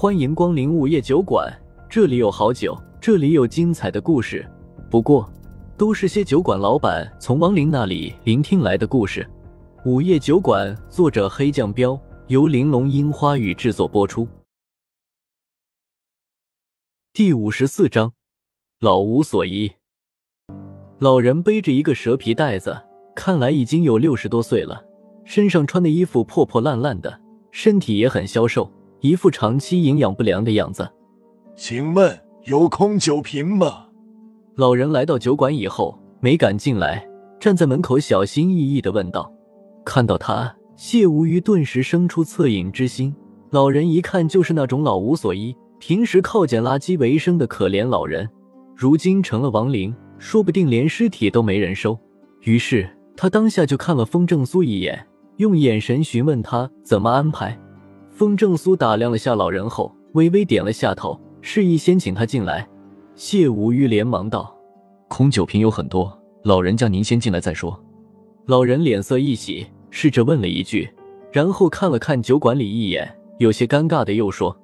欢迎光临午夜酒馆，这里有好酒，这里有精彩的故事。不过，都是些酒馆老板从亡灵那里聆听来的故事。午夜酒馆，作者黑酱标，由玲珑樱花雨制作播出。第五十四章，老无所依。老人背着一个蛇皮袋子，看来已经有六十多岁了，身上穿的衣服破破烂烂的，身体也很消瘦。一副长期营养不良的样子。请问有空酒瓶吗？老人来到酒馆以后，没敢进来，站在门口小心翼翼的问道。看到他，谢无虞顿时生出恻隐之心。老人一看就是那种老无所依，平时靠捡垃圾为生的可怜老人，如今成了亡灵，说不定连尸体都没人收。于是他当下就看了风正苏一眼，用眼神询问他怎么安排。风正苏打量了下老人后，微微点了下头，示意先请他进来。谢无虞连忙道：“空酒瓶有很多，老人家您先进来再说。”老人脸色一喜，试着问了一句，然后看了看酒馆里一眼，有些尴尬的又说：“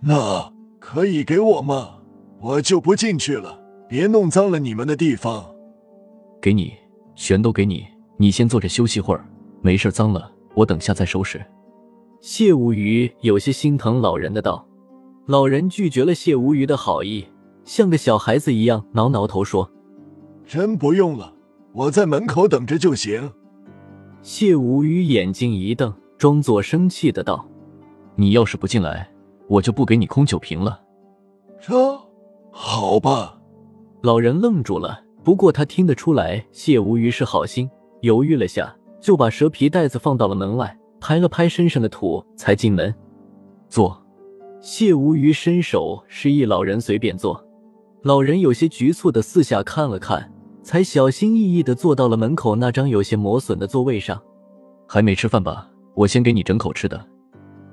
那可以给我吗？我就不进去了，别弄脏了你们的地方。”“给你，全都给你。你先坐着休息会儿，没事脏了我等下再收拾。”谢无虞有些心疼老人的道：“老人拒绝了谢无虞的好意，像个小孩子一样挠挠头说：‘真不用了，我在门口等着就行。’”谢无虞眼睛一瞪，装作生气的道：“你要是不进来，我就不给你空酒瓶了。”这好吧。老人愣住了，不过他听得出来谢无虞是好心，犹豫了下，就把蛇皮袋子放到了门外。拍了拍身上的土，才进门。坐。谢无虞伸手示意老人随便坐。老人有些局促的四下看了看，才小心翼翼的坐到了门口那张有些磨损的座位上。还没吃饭吧？我先给你整口吃的。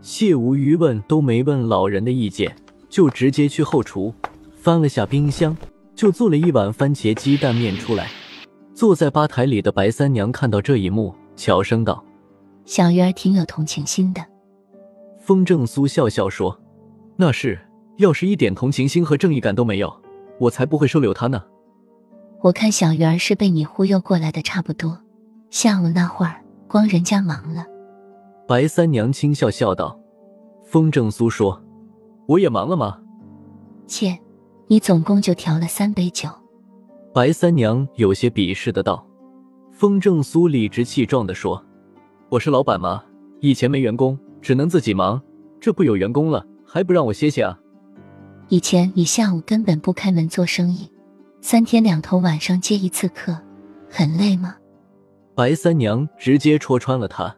谢无虞问都没问老人的意见，就直接去后厨翻了下冰箱，就做了一碗番茄鸡蛋面出来。坐在吧台里的白三娘看到这一幕，悄声道。小鱼儿挺有同情心的，风正苏笑笑说：“那是，要是一点同情心和正义感都没有，我才不会收留他呢。”我看小鱼儿是被你忽悠过来的，差不多。下午那会儿，光人家忙了。白三娘轻笑笑道：“风正苏说，我也忙了吗？”切，你总共就调了三杯酒。白三娘有些鄙视的道。风正苏理直气壮的说。我是老板吗？以前没员工，只能自己忙。这不有员工了，还不让我歇歇啊？以前你下午根本不开门做生意，三天两头晚上接一次客，很累吗？白三娘直接戳穿了他。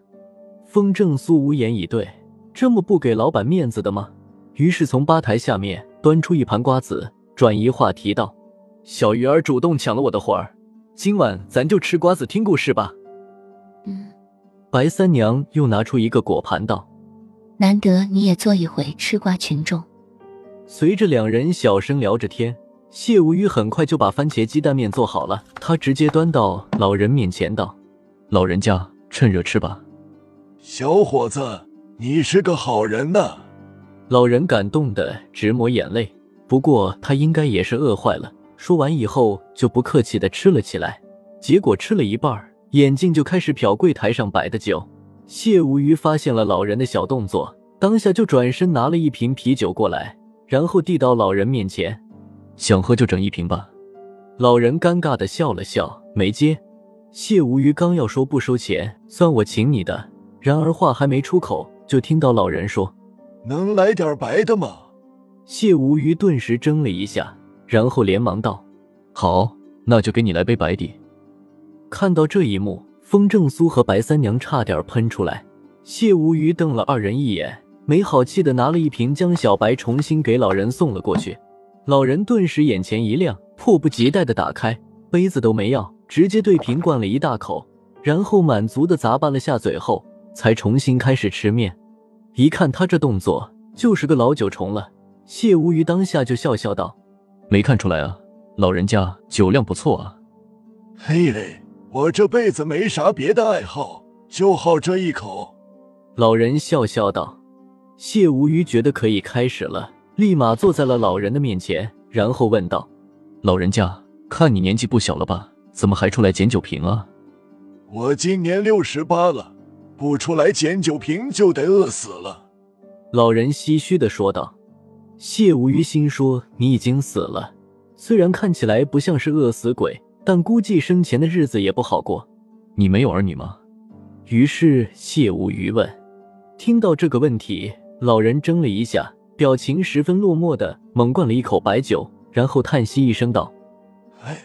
风正苏无言以对，这么不给老板面子的吗？于是从吧台下面端出一盘瓜子，转移话题道：“小鱼儿主动抢了我的活儿，今晚咱就吃瓜子听故事吧。”嗯。白三娘又拿出一个果盘道：“难得你也做一回吃瓜群众。”随着两人小声聊着天，谢无虞很快就把番茄鸡蛋面做好了。他直接端到老人面前道：“老人家，趁热吃吧。”小伙子，你是个好人呐！老人感动的直抹眼泪。不过他应该也是饿坏了。说完以后就不客气的吃了起来，结果吃了一半眼镜就开始瞟柜台上摆的酒，谢无鱼发现了老人的小动作，当下就转身拿了一瓶啤酒过来，然后递到老人面前：“想喝就整一瓶吧。”老人尴尬的笑了笑，没接。谢无鱼刚要说不收钱，算我请你的，然而话还没出口，就听到老人说：“能来点白的吗？”谢无鱼顿时怔了一下，然后连忙道：“好，那就给你来杯白的。”看到这一幕，风正苏和白三娘差点喷出来。谢无虞瞪了二人一眼，没好气的拿了一瓶江小白重新给老人送了过去。老人顿时眼前一亮，迫不及待的打开杯子，都没要，直接对瓶灌了一大口，然后满足的咂巴了下嘴后，才重新开始吃面。一看他这动作，就是个老酒虫了。谢无虞当下就笑笑道：“没看出来啊，老人家酒量不错啊。”嘿嘞。我这辈子没啥别的爱好，就好这一口。老人笑笑道：“谢无虞觉得可以开始了，立马坐在了老人的面前，然后问道：“老人家，看你年纪不小了吧？怎么还出来捡酒瓶啊？”我今年六十八了，不出来捡酒瓶就得饿死了。”老人唏嘘的说道。谢无虞心说：“你已经死了，虽然看起来不像是饿死鬼，但估计生前的日子也不好过。你没有儿女吗？”于是谢无余问。听到这个问题，老人怔了一下，表情十分落寞的猛灌了一口白酒，然后叹息一声道：“哎，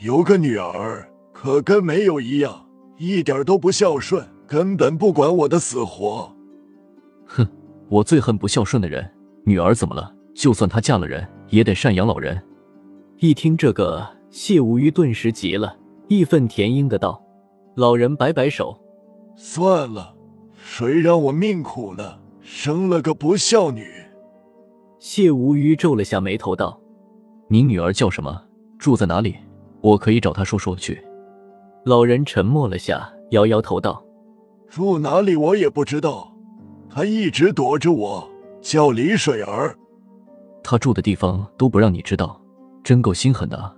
有个女儿，可跟没有一样，一点都不孝顺，根本不管我的死活。”哼，我最恨不孝顺的人。女儿怎么了？就算她嫁了人，也得赡养老人。一听这个，谢无虞顿时急了，义愤填膺的道：“老人摆摆手，算了，谁让我命苦呢？生了个不孝女。”谢无虞皱了下眉头道：“你女儿叫什么？住在哪里？我可以找她说说去。”老人沉默了下，摇摇头道：“住哪里我也不知道，她一直躲着我。”叫李水儿，她住的地方都不让你知道，真够心狠的。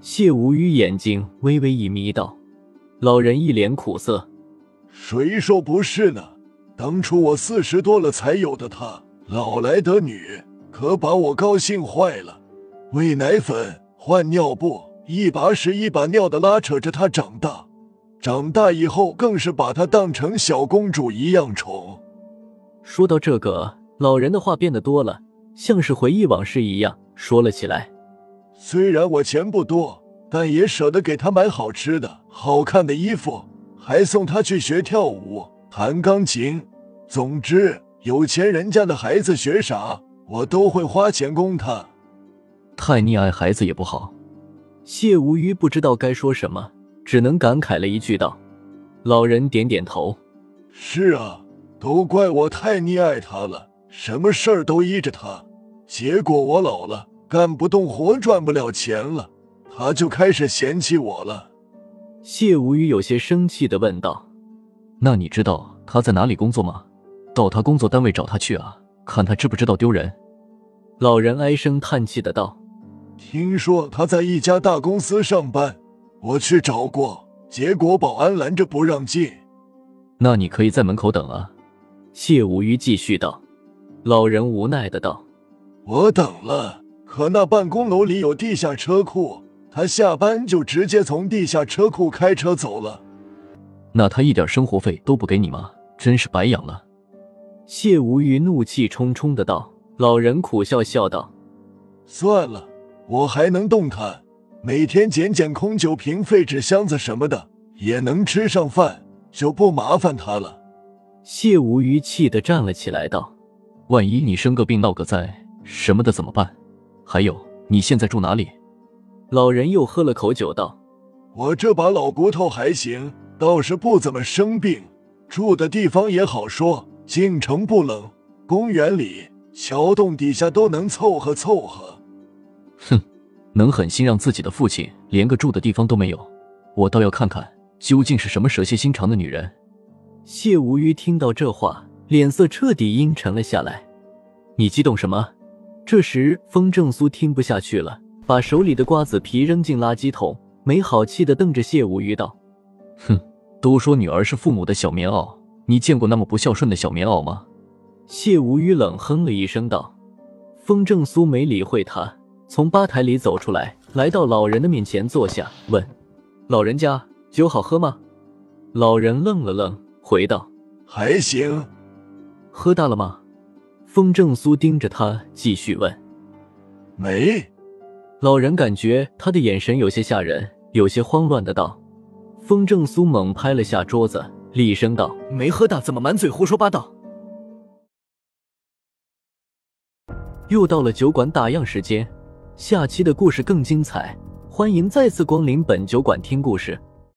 谢无虞眼睛微微一眯道：“老人一脸苦涩，谁说不是呢？当初我四十多了才有的她，老来得女，可把我高兴坏了。喂奶粉、换尿布，一把屎一把尿的拉扯着她长大，长大以后更是把她当成小公主一样宠。”说到这个。老人的话变得多了，像是回忆往事一样说了起来。虽然我钱不多，但也舍得给他买好吃的、好看的衣服，还送他去学跳舞、弹钢琴。总之，有钱人家的孩子学啥，我都会花钱供他。太溺爱孩子也不好。谢无虞不知道该说什么，只能感慨了一句道：“老人点点头，是啊，都怪我太溺爱他了。”什么事儿都依着他，结果我老了，干不动活，赚不了钱了，他就开始嫌弃我了。谢无虞有些生气的问道：“那你知道他在哪里工作吗？到他工作单位找他去啊，看他知不知道丢人。”老人唉声叹气的道：“听说他在一家大公司上班，我去找过，结果保安拦着不让进。那你可以在门口等啊。”谢无虞继续道。老人无奈的道：“我等了，可那办公楼里有地下车库，他下班就直接从地下车库开车走了。那他一点生活费都不给你吗？真是白养了。”谢无虞怒气冲冲的道。老人苦笑笑道：“算了，我还能动弹，每天捡捡空酒瓶、废纸箱子什么的，也能吃上饭，就不麻烦他了。”谢无虞气的站了起来道。万一你生个病、闹个灾什么的怎么办？还有，你现在住哪里？老人又喝了口酒，道：“我这把老骨头还行，倒是不怎么生病，住的地方也好说，进城不冷，公园里、桥洞底下都能凑合凑合。”哼，能狠心让自己的父亲连个住的地方都没有，我倒要看看究竟是什么蛇蝎心肠的女人。谢无虞听到这话。脸色彻底阴沉了下来。你激动什么？这时，风正苏听不下去了，把手里的瓜子皮扔进垃圾桶，没好气的瞪着谢无鱼道：“哼，都说女儿是父母的小棉袄，你见过那么不孝顺的小棉袄吗？”谢无鱼冷哼了一声道。风正苏没理会他，从吧台里走出来，来到老人的面前坐下，问：“老人家，酒好喝吗？”老人愣了愣，回道：“还行。”喝大了吗？风正苏盯着他，继续问。没。老人感觉他的眼神有些吓人，有些慌乱的道。风正苏猛拍了下桌子，厉声道：“没喝大，怎么满嘴胡说八道？”又到了酒馆打烊时间，下期的故事更精彩，欢迎再次光临本酒馆听故事。